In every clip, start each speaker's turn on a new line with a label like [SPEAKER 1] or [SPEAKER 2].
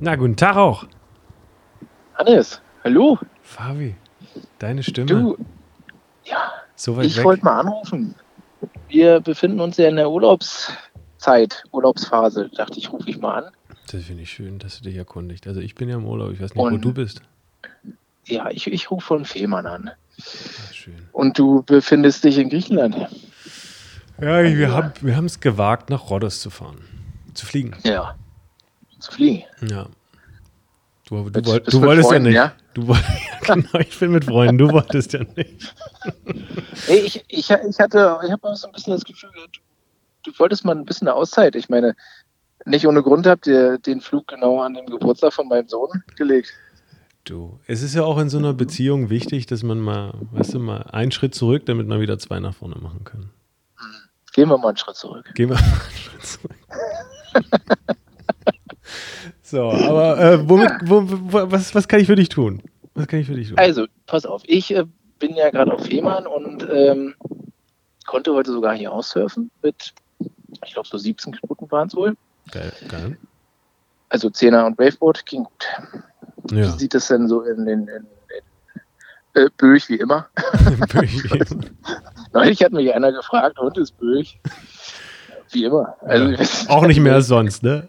[SPEAKER 1] Na, guten Tag auch.
[SPEAKER 2] Hannes, hallo.
[SPEAKER 1] Fabi, deine Stimme.
[SPEAKER 2] Du, ja,
[SPEAKER 1] so
[SPEAKER 2] ich wollte mal anrufen. Wir befinden uns ja in der Urlaubszeit, Urlaubsphase. Dachte ich, rufe ich mal an.
[SPEAKER 1] Das finde ich schön, dass du dich erkundigt. Also ich bin ja im Urlaub, ich weiß nicht, wo
[SPEAKER 2] Und-
[SPEAKER 1] du bist.
[SPEAKER 2] Ja, ich, ich rufe von Fehmarn an.
[SPEAKER 1] Ach, schön.
[SPEAKER 2] Und du befindest dich in Griechenland.
[SPEAKER 1] Ja, wir haben wir es gewagt, nach Rhodos zu fahren. Zu fliegen.
[SPEAKER 2] Ja. Zu fliegen.
[SPEAKER 1] Ja. Du, du,
[SPEAKER 2] bist
[SPEAKER 1] du wolltest
[SPEAKER 2] Freunden,
[SPEAKER 1] ja
[SPEAKER 2] ja?
[SPEAKER 1] nicht. Du woll- ja, genau, ich bin mit Freunden, du wolltest ja nicht.
[SPEAKER 2] Nee, ich, ich, ich hatte, ich habe so ein bisschen das Gefühl, du, du wolltest mal ein bisschen eine Auszeit. Ich meine, nicht ohne Grund habt ihr den Flug genau an dem Geburtstag von meinem Sohn gelegt.
[SPEAKER 1] Du, es ist ja auch in so einer Beziehung wichtig, dass man mal, weißt du, mal einen Schritt zurück, damit man wieder zwei nach vorne machen kann.
[SPEAKER 2] Gehen wir mal einen Schritt zurück.
[SPEAKER 1] Gehen wir mal einen Schritt zurück. So, aber äh, womit, wo, wo, was, was kann ich für dich tun? Was kann ich für dich tun?
[SPEAKER 2] Also, pass auf, ich äh, bin ja gerade auf Fehmarn und ähm, konnte heute sogar hier aussurfen mit, ich glaube, so 17 Knoten waren es wohl.
[SPEAKER 1] Geil, geil.
[SPEAKER 2] Also 10er und Waveboard ging gut. Wie
[SPEAKER 1] Ja.
[SPEAKER 2] sieht das denn so in den in, in, äh, Böch wie immer? Neulich hat mich einer gefragt, und ist Böch? Wie immer. Also,
[SPEAKER 1] Ja. auch nicht mehr als sonst, ne?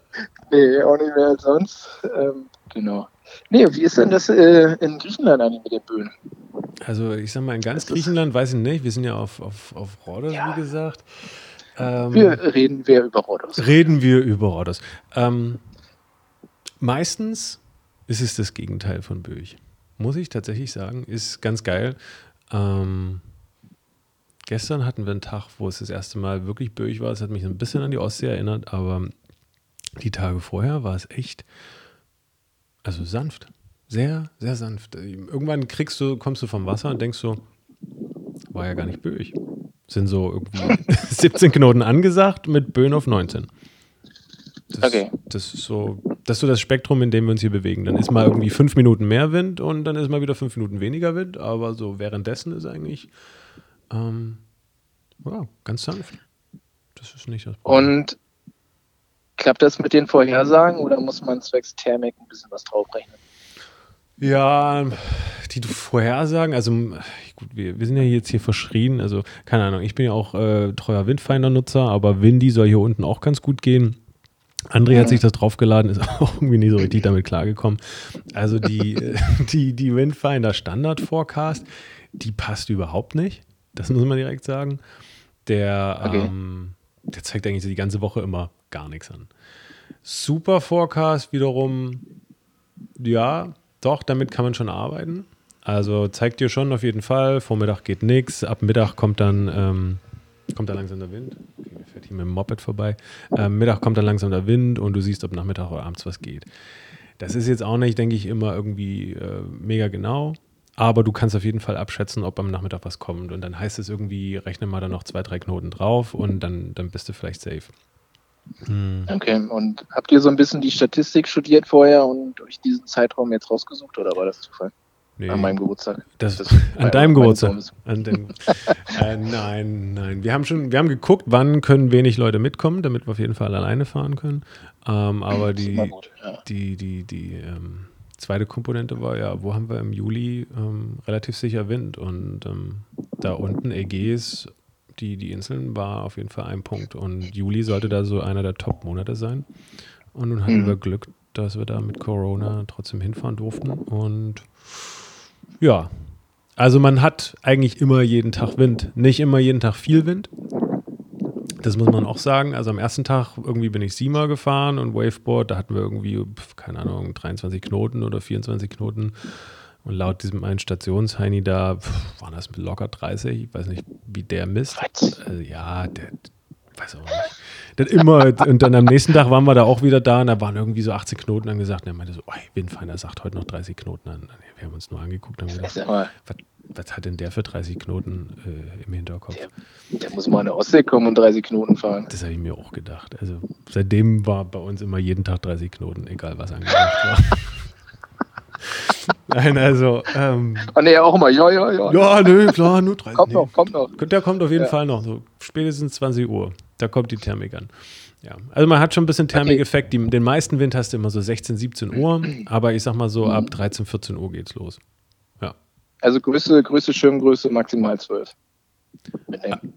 [SPEAKER 2] Nee, auch nicht mehr als sonst. Ähm, genau. Nee, wie ist denn das äh, in Griechenland eigentlich mit den Böen?
[SPEAKER 1] Also ich sag mal, in ganz Griechenland weiß ich nicht. Wir sind ja auf, auf, auf Rhodos,
[SPEAKER 2] Ja.
[SPEAKER 1] wie gesagt. Ähm,
[SPEAKER 2] Wir reden wir über Rhodos.
[SPEAKER 1] Reden wir über Rhodos. Ähm, meistens ist es das Gegenteil von Böch. Muss ich tatsächlich sagen. Ist ganz geil. Ähm, gestern hatten wir einen Tag, wo es das erste Mal wirklich Böch war. Es hat mich ein bisschen an die Ostsee erinnert, aber die Tage vorher war es echt, also sanft. Sehr, sehr sanft. Irgendwann kriegst du, kommst du vom Wasser und denkst so, war ja gar nicht Böch. Sind so irgendwie 17 Knoten angesagt mit Böen auf 19. Das,
[SPEAKER 2] Okay.
[SPEAKER 1] Das ist so, das ist so das Spektrum, in dem wir uns hier bewegen. Dann ist mal irgendwie fünf Minuten mehr Wind und dann ist mal wieder fünf Minuten weniger Wind, aber so währenddessen ist eigentlich ähm, ja, ganz sanft. Das ist nicht das Problem.
[SPEAKER 2] Und klappt das mit den Vorhersagen oder muss man zwecks Thermik ein bisschen was draufrechnen?
[SPEAKER 1] Ja, die Vorhersagen, also gut, wir, wir sind ja jetzt hier verschrien, also keine Ahnung, ich bin ja auch äh, treuer Windfinder-Nutzer, aber Windy soll hier unten auch ganz gut gehen. André hat sich das draufgeladen, ist auch irgendwie nicht so richtig damit klargekommen. Also die, die, die Windfinder Standard Forecast, die passt überhaupt nicht. Das muss man direkt sagen. Der,
[SPEAKER 2] Okay.
[SPEAKER 1] ähm, der zeigt eigentlich so die ganze Woche immer gar nichts an. Super Forecast wiederum, ja, doch, damit kann man schon arbeiten. Also zeigt dir schon auf jeden Fall, Vormittag geht nichts, ab Mittag kommt dann, ähm, kommt dann langsam der Wind. Okay, mir fährt hier mit dem Moped vorbei. Ähm, Mittag kommt dann langsam der Wind und du siehst, ob Nachmittag oder abends was geht. Das ist jetzt auch nicht, denke ich, immer irgendwie äh, mega genau. Aber du kannst auf jeden Fall abschätzen, ob am Nachmittag was kommt. Und dann heißt es irgendwie, rechne mal da noch zwei, drei Knoten drauf und dann, dann bist du vielleicht safe. Hm.
[SPEAKER 2] Okay, und habt ihr so ein bisschen die Statistik studiert vorher und euch diesen Zeitraum jetzt rausgesucht oder war das Zufall?
[SPEAKER 1] Nee.
[SPEAKER 2] An meinem Geburtstag.
[SPEAKER 1] Das,
[SPEAKER 2] Das-
[SPEAKER 1] an deinem Geburtstag. An deinem, äh, nein, nein. Wir haben schon, wir haben geguckt, wann können wenig Leute mitkommen, damit wir auf jeden Fall alleine fahren können. Ähm, aber die,
[SPEAKER 2] gut, ja.
[SPEAKER 1] die, die, die ähm, zweite Komponente war ja, wo haben wir im Juli ähm, relativ sicher Wind und ähm, da unten Ägäis, die, die Inseln, war auf jeden Fall ein Punkt. Und Juli sollte da so einer der Top-Monate sein. Und nun hatten
[SPEAKER 2] Mhm.
[SPEAKER 1] wir Glück, dass wir da mit Corona trotzdem hinfahren durften. Und ja, also man hat eigentlich immer jeden Tag Wind. Nicht immer jeden Tag viel Wind. Das muss man auch sagen. Also am ersten Tag irgendwie bin ich Sima gefahren und Waveboard, da hatten wir irgendwie, keine Ahnung, 23 Knoten oder 24 Knoten. Und laut diesem einen Stationsheini da pf, waren das locker 30. Ich weiß nicht, wie der misst. Also, ja, der weiß auch nicht. Hat immer, und dann am nächsten Tag waren wir da auch wieder da und da waren irgendwie so 18 Knoten angesagt. Und er meinte so, oi, Windfinder sagt heute noch 30 Knoten an. Wir haben uns nur angeguckt und haben gedacht, was, was hat denn der für 30 Knoten äh, im Hinterkopf?
[SPEAKER 2] der, der muss mal an der Ostsee kommen und 30 Knoten fahren.
[SPEAKER 1] Das habe ich mir auch gedacht. Also seitdem war bei uns immer jeden Tag 30 Knoten, egal was angesagt war. Nein, also, ähm,
[SPEAKER 2] Und er auch immer, ja, ja, ja.
[SPEAKER 1] ja, nö, klar, nur 30.
[SPEAKER 2] Kommt
[SPEAKER 1] nee.
[SPEAKER 2] noch, kommt noch.
[SPEAKER 1] Der kommt auf jeden
[SPEAKER 2] Ja.
[SPEAKER 1] Fall noch, so spätestens 20 Uhr. Da kommt die Thermik an. Ja, also man hat schon ein bisschen Thermikeffekt. Die, den meisten Wind hast du immer so 16, 17 Uhr, aber ich sag mal so ab 13, 14 Uhr geht's los. Ja.
[SPEAKER 2] Also Größe, Größe, Schirmgröße maximal 12. Mitnehmen.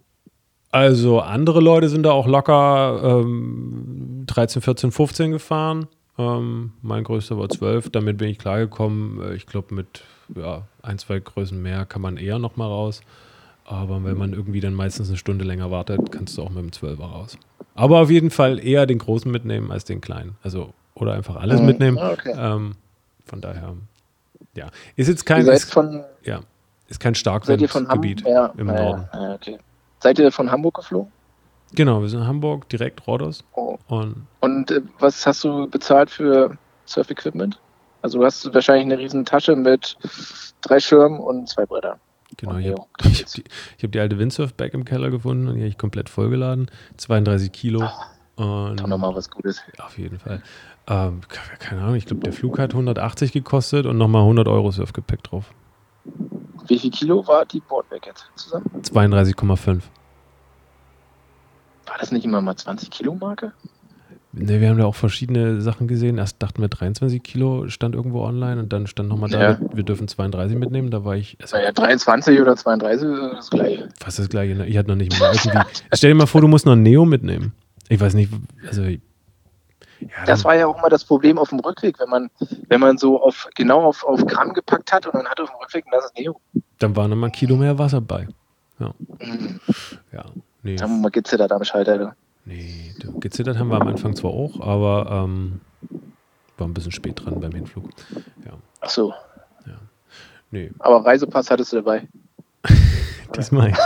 [SPEAKER 1] Also andere Leute sind da auch locker ähm, 13, 14, 15 gefahren. Ähm, mein größter war 12, damit bin ich klargekommen. Äh, Ich glaube, mit ja, ein, zwei Größen mehr kann man eher noch mal raus. Aber wenn man irgendwie dann meistens eine Stunde länger wartet, kannst du auch mit dem 12er raus. Aber auf jeden Fall eher den großen mitnehmen als den kleinen. Also, oder einfach alles
[SPEAKER 2] Mhm.
[SPEAKER 1] mitnehmen.
[SPEAKER 2] Ah, okay.
[SPEAKER 1] Ähm, von daher, ja. Ist jetzt
[SPEAKER 2] Ihr
[SPEAKER 1] kein,
[SPEAKER 2] seid
[SPEAKER 1] ist,
[SPEAKER 2] von,
[SPEAKER 1] ja, ist kein
[SPEAKER 2] ihr
[SPEAKER 1] Starkwindgebiet?
[SPEAKER 2] Ja,
[SPEAKER 1] im
[SPEAKER 2] ja,
[SPEAKER 1] Norden.
[SPEAKER 2] Ja, okay. Seid ihr von Hamburg geflogen?
[SPEAKER 1] Genau, wir sind in Hamburg, direkt Rodos.
[SPEAKER 2] Oh.
[SPEAKER 1] Und
[SPEAKER 2] Und äh, was hast du bezahlt für Surf-Equipment? Also du hast wahrscheinlich eine riesen Tasche mit drei Schirmen und zwei Brettern.
[SPEAKER 1] Genau, ich habe hab die, hab die alte Windsurf-Bag im Keller gefunden und die habe ich komplett vollgeladen. 32 Kilo. Und
[SPEAKER 2] Doch nochmal was Gutes.
[SPEAKER 1] auf jeden Fall. Ähm, ke- keine Ahnung, ich glaube, der Flug hat 180 gekostet und nochmal 100 Euro Surfgepäck drauf.
[SPEAKER 2] Wie viel Kilo war die Boardbag jetzt zusammen?
[SPEAKER 1] 32,5.
[SPEAKER 2] Das nicht immer mal 20 Kilo Marke?
[SPEAKER 1] Ne, wir haben da auch verschiedene Sachen gesehen. Erst dachten wir 23 Kilo stand irgendwo online und dann stand nochmal da,
[SPEAKER 2] Ja.
[SPEAKER 1] wir, dürfen 32 mitnehmen. Da war ich, war
[SPEAKER 2] Naja, 23 oder 32 ist das gleiche.
[SPEAKER 1] fast das gleiche. Ne? Ich hatte noch nicht mal. Stell dir mal vor, du musst noch ein Neo mitnehmen. Ich weiß nicht, also. Ja,
[SPEAKER 2] Das war ja auch immer das Problem auf dem Rückweg, wenn man, wenn man so auf genau auf, auf Gramm gepackt hat und dann hat auf dem Rückweg ein nasses Neo.
[SPEAKER 1] dann war nochmal ein Kilo mehr Wasser bei.
[SPEAKER 2] Mhm.
[SPEAKER 1] Ja, nee.
[SPEAKER 2] Da haben wir mal gezittert am Schalter. du.
[SPEAKER 1] Nee, gezittert haben wir am Anfang zwar auch, aber ähm, war ein bisschen spät dran beim Hinflug. Ja,
[SPEAKER 2] Ach so.
[SPEAKER 1] nee,
[SPEAKER 2] Aber Reisepass hattest du dabei.
[SPEAKER 1] diesmal. ja.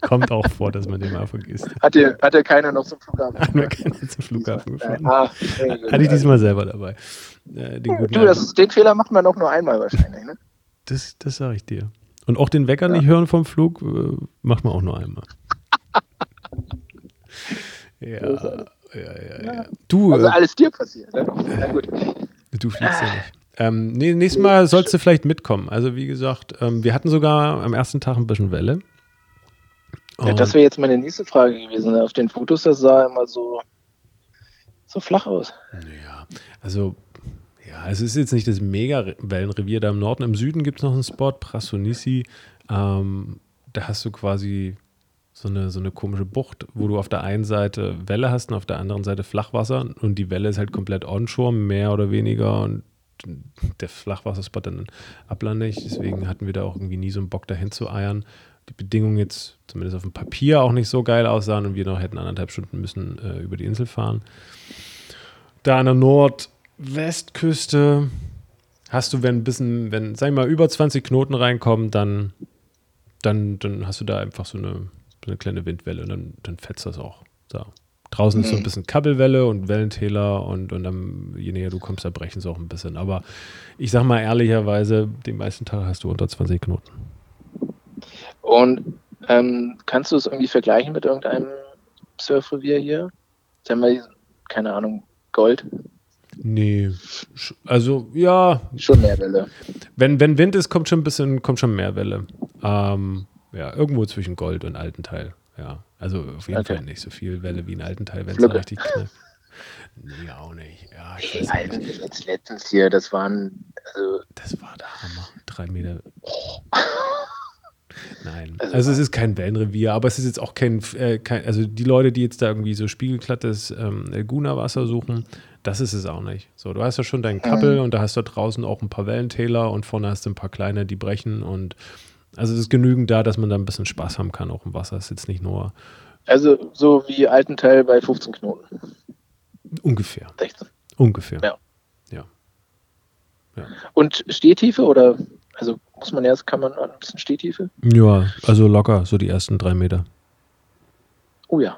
[SPEAKER 1] Kommt auch vor, dass man den mal vergisst.
[SPEAKER 2] Hat dir, hat dir keiner noch zum Flughafen?
[SPEAKER 1] Haben wir keinen zum Flughafen gefahren.
[SPEAKER 2] Ah,
[SPEAKER 1] Hatte ich diesmal selber dabei. Äh, den
[SPEAKER 2] Du, das ist, den Fehler macht man auch nur einmal wahrscheinlich. Ne?
[SPEAKER 1] das, das sage ich dir. Und auch den Wecker
[SPEAKER 2] Ja.
[SPEAKER 1] nicht hören vom Flug, äh, macht man auch nur einmal. ja, ja, ja, ja. Du,
[SPEAKER 2] Also
[SPEAKER 1] äh,
[SPEAKER 2] alles dir passiert. Ne? Na gut.
[SPEAKER 1] Du fliegst ja nicht. Ähm, nee, nächstes Mal sollst du vielleicht mitkommen. Also wie gesagt, ähm, wir hatten sogar am ersten Tag ein bisschen Welle.
[SPEAKER 2] Ja, das wäre jetzt meine nächste Frage gewesen. Auf den Fotos, das sah immer so, so flach aus.
[SPEAKER 1] Ja, also, ja, es ist jetzt nicht das Mega-Wellenrevier da im Norden. Im Süden gibt es noch einen Spot, Prasonisi. Ähm, da hast du quasi so eine, so eine komische Bucht, wo du auf der einen Seite Welle hast und auf der anderen Seite Flachwasser. Und die Welle ist halt komplett onshore, mehr oder weniger. Und der Flachwasserspot dann ablandig. Deswegen hatten wir da auch irgendwie nie so einen Bock dahin zu eiern. Die Bedingungen jetzt zumindest auf dem Papier auch nicht so geil aussahen und wir noch hätten anderthalb Stunden müssen äh, über die Insel fahren. Da an der Nordwestküste hast du, wenn ein bisschen, wenn, sag ich mal, über 20 Knoten reinkommen, dann, dann, dann hast du da einfach so eine, so eine kleine Windwelle und dann, dann fetzt das auch. So. Draußen ist so ein
[SPEAKER 2] Mhm.
[SPEAKER 1] bisschen Kabbelwelle und Wellentäler und, und dann, je näher du kommst, da brechen sie auch ein bisschen. Aber ich sag mal ehrlicherweise, den meisten Tag hast du unter 20 Knoten.
[SPEAKER 2] Und ähm, kannst du es irgendwie vergleichen mit irgendeinem Surfrevier hier? Sagen wir, keine Ahnung, Gold?
[SPEAKER 1] Nee, also ja,
[SPEAKER 2] Schon mehr Welle.
[SPEAKER 1] wenn, wenn Wind ist, kommt schon ein bisschen, kommt schon mehr Welle. Ähm, ja, irgendwo zwischen Gold und alten Teil. Ja, also auf jeden
[SPEAKER 2] Okay.
[SPEAKER 1] Fall nicht so viel Welle wie ein alten Teil, wenn es richtig knallt. Nee, auch nicht. Ja, ich weiß
[SPEAKER 2] alten
[SPEAKER 1] nicht.
[SPEAKER 2] jetzt letztens hier, das waren, also,
[SPEAKER 1] Das war der Hammer. Drei Meter. Nein,
[SPEAKER 2] Also-
[SPEAKER 1] also es ist kein Wellenrevier, aber es ist jetzt auch kein, äh, kein also die Leute, die jetzt da irgendwie so spiegelglattes ähm, Laguna-Wasser suchen, das ist es auch nicht. So, du hast ja schon deinen Kappel und da hast du draußen auch ein paar Wellentäler und vorne hast du ein paar kleine, die brechen und also es ist genügend da, dass man da ein bisschen Spaß haben kann, auch im Wasser. Es ist jetzt nicht nur
[SPEAKER 2] also so wie alten Teil bei 15 Knoten.
[SPEAKER 1] ungefähr.
[SPEAKER 2] 16.
[SPEAKER 1] Ungefähr.
[SPEAKER 2] Ja.
[SPEAKER 1] Ja.
[SPEAKER 2] Und Stehtiefe oder, also muss man erst, kann man ein bisschen Stehtiefe?
[SPEAKER 1] Ja, also locker, so die ersten drei Meter.
[SPEAKER 2] Oh ja,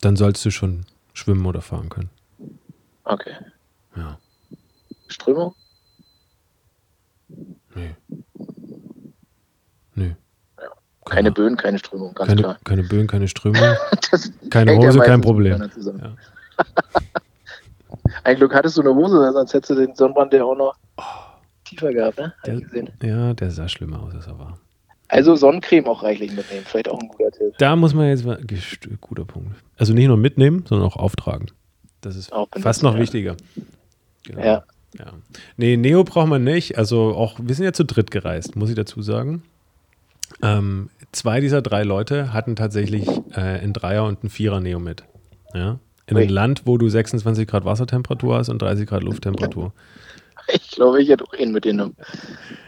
[SPEAKER 1] Dann sollst du schon schwimmen oder fahren können.
[SPEAKER 2] okay.
[SPEAKER 1] Ja.
[SPEAKER 2] Strömung?
[SPEAKER 1] Nee. Nee.
[SPEAKER 2] Keine Böen, keine Strömung, ganz
[SPEAKER 1] keine,
[SPEAKER 2] klar.
[SPEAKER 1] keine Böen, keine Strömung, keine
[SPEAKER 2] ja
[SPEAKER 1] Hose, kein Problem. Ja.
[SPEAKER 2] Ein Glück hattest du eine Hose, sonst hättest du den Sonnenbrand ja auch noch tiefer gehabt, ne?
[SPEAKER 1] Der-. Ja, der sah schlimmer aus, als er war.
[SPEAKER 2] Also Sonnencreme auch reichlich mitnehmen, vielleicht auch ein guter Tipp.
[SPEAKER 1] Da muss man jetzt, guter Punkt. Also nicht nur mitnehmen, sondern auch auftragen. Das ist auch fast noch ja. wichtiger.
[SPEAKER 2] Genau. Ja.
[SPEAKER 1] ja. Nee, Neo braucht man nicht. Also auch, wir sind ja zu dritt gereist, muss ich dazu sagen. Ähm, zwei dieser drei Leute hatten tatsächlich äh, ein Dreier und ein Vierer Neo mit. Ja. In einem Land, wo du 26 Grad Wassertemperatur hast und 30 Grad Lufttemperatur.
[SPEAKER 2] Ich glaube, ich hätte auch ihn mitgenommen.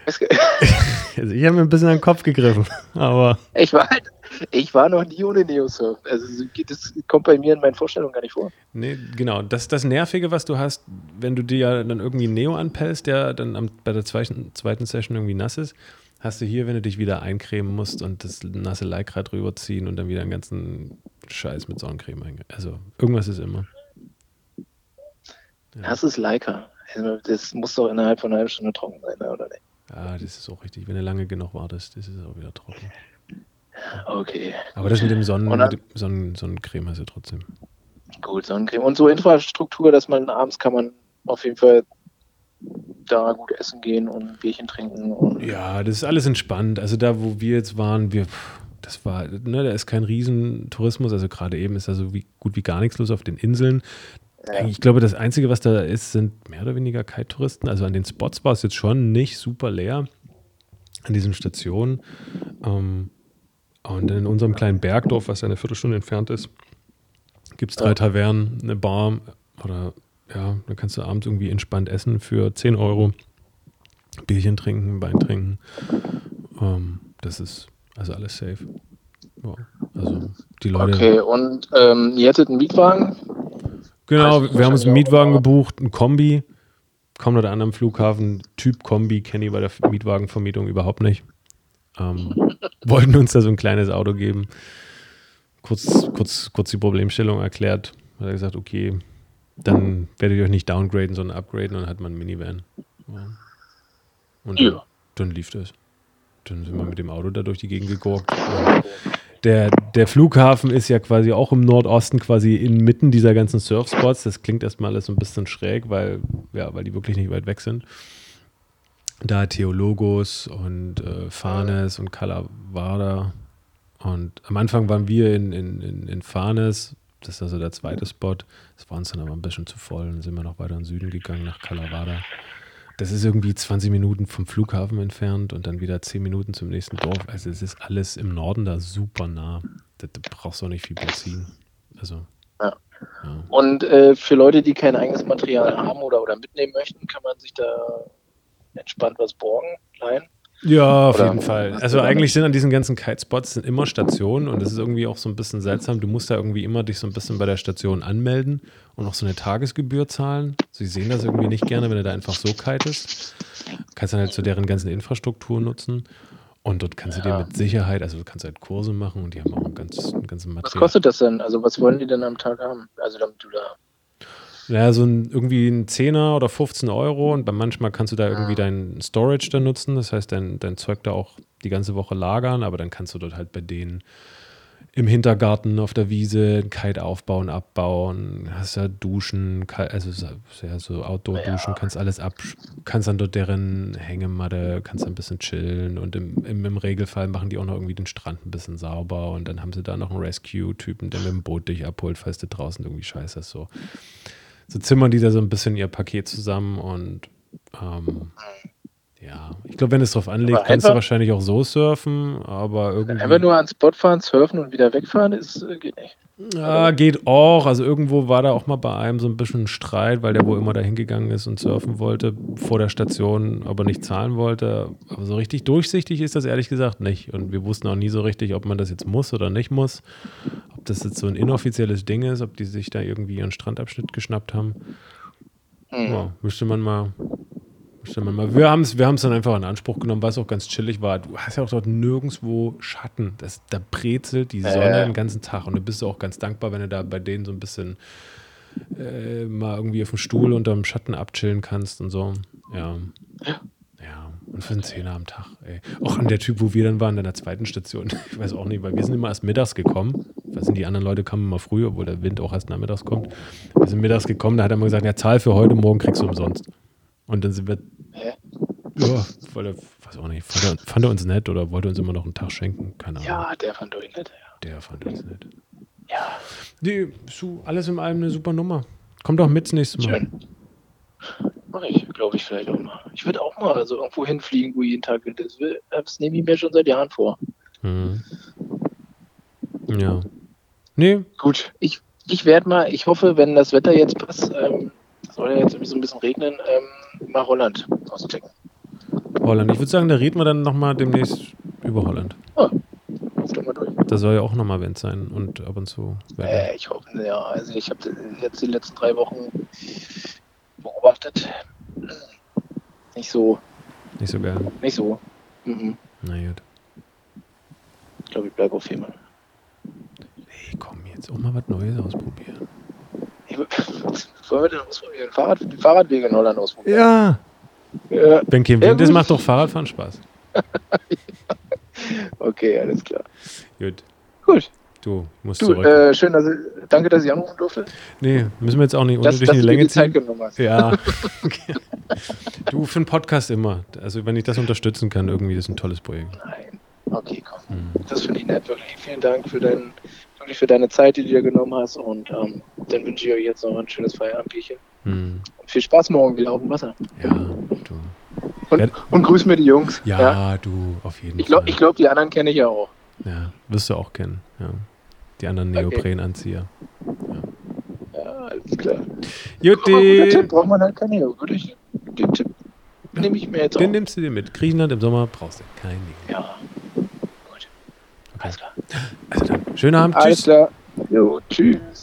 [SPEAKER 1] also ich habe mir ein bisschen an den Kopf gegriffen, aber.
[SPEAKER 2] Ich war halt, ich war noch nie ohne Neosurf. Also das kommt bei mir in meinen Vorstellungen gar nicht vor.
[SPEAKER 1] Nee, genau. Das das Nervige, was du hast, wenn du dir ja dann irgendwie Neo anpellst, der dann am, bei der zweiten, zweiten Session irgendwie nass ist, hast du hier, wenn du dich wieder eincremen musst und das nasse Leikrad rüberziehen und dann wieder einen ganzen Scheiß mit Sonnencreme eingehen. Also irgendwas ist immer.
[SPEAKER 2] Ja. Das ist Leica. Also das muss doch innerhalb von einer halben Stunde trocken sein, oder nicht?
[SPEAKER 1] Ja, das ist auch richtig. Wenn du lange genug wartest, das ist auch wieder trocken.
[SPEAKER 2] Okay.
[SPEAKER 1] Aber das mit dem Sonnen, dann, mit dem Sonnen, Sonnencreme hast du trotzdem.
[SPEAKER 2] Gut, Sonnencreme. Und so Infrastruktur, dass man abends kann man auf jeden Fall da gut essen gehen und ein Bierchen trinken.
[SPEAKER 1] ja, das ist alles entspannt. Also da, wo wir jetzt waren, wir, das war, ne, da ist kein Riesentourismus. Also gerade eben ist da so wie, gut wie gar nichts los auf den Inseln. Ja. Ich glaube, das Einzige, was da ist, sind mehr oder weniger Kite-Touristen. Also an den Spots war es jetzt schon nicht super leer. An diesen Stationen. Ähm, und in unserem kleinen Bergdorf, was ja eine Viertelstunde entfernt ist, gibt es drei Tavernen, eine Bar oder ja, da kannst du abends irgendwie entspannt essen für 10 Euro. Bierchen trinken, Wein trinken. Ähm, das ist also alles safe. Ja, also die Leute.
[SPEAKER 2] Okay, und ähm, ihr hättet einen Mietwagen?
[SPEAKER 1] Genau, wir haben uns einen Mietwagen gebucht, ein Kombi. Kommt oder an am Flughafen, Typ Kombi, kenne ich bei der Mietwagenvermietung überhaupt nicht. Ähm, wollten uns da so ein kleines Auto geben. Kurz, kurz, kurz die Problemstellung erklärt. Hat er gesagt, okay, dann werdet ihr euch nicht downgraden, sondern upgraden und dann hat man einen Minivan. Und ja. dann lief das. Dann sind wir mit dem Auto da durch die Gegend gegurkt. Der, der Flughafen ist ja quasi auch im Nordosten, quasi inmitten dieser ganzen Surfspots. Das klingt erstmal alles so ein bisschen schräg, weil, ja, weil die wirklich nicht weit weg sind. Da Theologos und äh, Farnes und Kalavada. Und am Anfang waren wir in, in, in, in Farnes, das ist also der zweite Spot. Das war uns dann aber ein bisschen zu voll. Dann sind wir noch weiter in den Süden gegangen, nach Kalavada. Das ist irgendwie 20 Minuten vom Flughafen entfernt und dann wieder 10 Minuten zum nächsten Dorf. Also es ist alles im Norden da super nah. Da, da brauchst du auch nicht viel Benzin. Also.
[SPEAKER 2] Ja. ja. Und äh, für Leute, die kein eigenes Material haben oder, oder mitnehmen möchten, kann man sich da entspannt was borgen, leihen?
[SPEAKER 1] Ja, auf Oder jeden Fall. Also eigentlich sind an diesen ganzen Kitespots immer Stationen und das ist irgendwie auch so ein bisschen seltsam. Du musst da irgendwie immer dich so ein bisschen bei der Station anmelden und auch so eine Tagesgebühr zahlen. Sie sehen das irgendwie nicht gerne, wenn du da einfach so kitest. Kannst dann halt so deren ganzen Infrastruktur nutzen. Und dort kannst du dir mit Sicherheit, also du kannst halt Kurse machen und die haben auch ein ganz, ein ganzen
[SPEAKER 2] Material. Was kostet das denn? Also was wollen die denn am Tag haben? Also damit du da
[SPEAKER 1] ja, so ein, irgendwie ein 10er oder 15 Euro und manchmal kannst du da irgendwie dein Storage dann nutzen. Das heißt, dein, dein Zeug da auch die ganze Woche lagern, aber dann kannst du dort halt bei denen im Hintergarten auf der Wiese ein Kite aufbauen, abbauen, hast ja Duschen, also ja, so Outdoor-Duschen, kannst alles ab, kannst dann dort deren Hängematte, kannst ein bisschen chillen und im, im, im, Regelfall machen die auch noch irgendwie den Strand ein bisschen sauber und dann haben sie da noch einen Rescue-Typen, der mit dem Boot dich abholt, falls du draußen irgendwie scheiße ist. So so zimmern die da so ein bisschen ihr Paket zusammen und ähm, ja, ich glaube, wenn es drauf anlegt, kannst du wahrscheinlich auch so surfen, aber irgendwie.
[SPEAKER 2] Einfach nur an Spot fahren, surfen und wieder wegfahren, ist, äh, geht nicht.
[SPEAKER 1] Ja, geht auch. Also irgendwo war da auch mal bei einem so ein bisschen Streit, weil der wohl immer da hingegangen ist und surfen wollte vor der Station, aber nicht zahlen wollte. Aber so richtig durchsichtig ist das ehrlich gesagt nicht. Und wir wussten auch nie so richtig, ob man das jetzt muss oder nicht muss. Ob das jetzt so ein inoffizielles Ding ist, ob die sich da irgendwie ihren Strandabschnitt geschnappt haben. Mhm. Ja, müsste man mal Mal. Wir haben es wir dann einfach in Anspruch genommen, weil es auch ganz chillig war. Du hast ja auch dort nirgendwo Schatten. Das, da brezelt die Sonne äh. den ganzen Tag und du bist auch ganz dankbar, wenn du da bei denen so ein bisschen äh, mal irgendwie auf dem Stuhl unter dem Schatten abchillen kannst und so. Ja. Ja, und für einen Zehner am Tag, ey. Auch an der Typ, wo wir dann waren, in der zweiten Station. Ich weiß auch nicht, weil wir sind immer erst mittags gekommen. Was sind die anderen Leute kamen immer früher, obwohl der Wind auch erst nachmittags kommt. Wir sind mittags gekommen, da hat er mal gesagt, ja, zahl für heute, morgen kriegst du umsonst. Und dann sind wir. Hä? Ja, weil er Weiß auch nicht. Fand er, fand er uns nett oder wollte uns immer noch einen Tag schenken? Keine Ahnung.
[SPEAKER 2] Ja, der fand euch nett. Ja.
[SPEAKER 1] Der fand uns nett.
[SPEAKER 2] ja.
[SPEAKER 1] Nee, so, alles in allem eine super Nummer. Komm doch mit das nächste Mal.
[SPEAKER 2] Schön. Mach ich, glaube ich, vielleicht auch mal. Ich würde auch mal also irgendwo hinfliegen, wo jeden Tag Wind ist. Will- Das nehme ich mir schon seit Jahren vor.
[SPEAKER 1] Mhm. Ja. Nee,
[SPEAKER 2] Gut, ich, ich werde mal, ich hoffe, wenn das Wetter jetzt passt, ähm, soll ja jetzt irgendwie so ein bisschen regnen, ähm, mal Holland auschecken.
[SPEAKER 1] Holland. Ich würde sagen, da reden wir dann nochmal demnächst über Holland.
[SPEAKER 2] Ruf doch mal durch.
[SPEAKER 1] Da soll ja auch nochmal Wind sein und ab und zu.
[SPEAKER 2] Äh, ich hoffe, ja. Also ich habe jetzt die letzten drei Wochen beobachtet. Nicht so,
[SPEAKER 1] Nicht so geil.
[SPEAKER 2] nicht so. Mhm.
[SPEAKER 1] Na gut.
[SPEAKER 2] Ich glaube, ich bleibe auf Fehmarn.
[SPEAKER 1] Nee, komm, jetzt auch mal was Neues ausprobieren.
[SPEAKER 2] Wollen wir denn ausprobieren? Fahrrad, die Fahrradwege in Holland ausprobieren.
[SPEAKER 1] Ja.
[SPEAKER 2] Ja.
[SPEAKER 1] Wenn kein
[SPEAKER 2] Ja,
[SPEAKER 1] Wind ist, macht doch Fahrradfahren Spaß.
[SPEAKER 2] Okay, alles klar.
[SPEAKER 1] Gut.
[SPEAKER 2] Gut.
[SPEAKER 1] Du musst
[SPEAKER 2] Du,
[SPEAKER 1] zurück.
[SPEAKER 2] äh, schön, dass ich, danke, dass ich anrufen durfte.
[SPEAKER 1] nee, müssen wir jetzt auch nicht
[SPEAKER 2] Dass,
[SPEAKER 1] unnötig
[SPEAKER 2] dass
[SPEAKER 1] in
[SPEAKER 2] du
[SPEAKER 1] die Länge
[SPEAKER 2] die Zeit
[SPEAKER 1] ziehen.
[SPEAKER 2] genommen hast.
[SPEAKER 1] Ja. Okay. Du, für einen Podcast immer. Also, wenn ich das unterstützen kann, irgendwie, das ist ein tolles Projekt.
[SPEAKER 2] Nein. Okay, komm.
[SPEAKER 1] Mhm.
[SPEAKER 2] Das finde ich nett, wirklich. Vielen Dank für, dein, wirklich für deine Zeit, die du dir genommen hast. Und ähm, dann wünsche ich euch jetzt noch ein schönes Feierabendbierchen.
[SPEAKER 1] Mhm.
[SPEAKER 2] Und viel Spaß morgen wieder auf dem Wasser.
[SPEAKER 1] Ja, du.
[SPEAKER 2] Und,
[SPEAKER 1] Ja.
[SPEAKER 2] und grüß mir die Jungs.
[SPEAKER 1] Ja, du, auf jeden
[SPEAKER 2] Ich glaube,
[SPEAKER 1] Fall.
[SPEAKER 2] ich glaub, die anderen kenne ich ja auch.
[SPEAKER 1] Ja, wirst du auch kennen. Ja. Die anderen
[SPEAKER 2] Okay.
[SPEAKER 1] Neoprenanzieher.
[SPEAKER 2] Ja, alles klar. Aber guter
[SPEAKER 1] Jutti.
[SPEAKER 2] Tipp, braucht man halt keine Neo. Wirklich. Den Tipp nehme ich mir jetzt
[SPEAKER 1] Den
[SPEAKER 2] auch.
[SPEAKER 1] nimmst du dir mit. Griechenland im Sommer brauchst du kein Ding.
[SPEAKER 2] Ja. Gut.
[SPEAKER 1] Okay.
[SPEAKER 2] Alles klar.
[SPEAKER 1] Also dann, schönen Abend.
[SPEAKER 2] Alles
[SPEAKER 1] Tschüss.
[SPEAKER 2] klar. Jo, tschüss.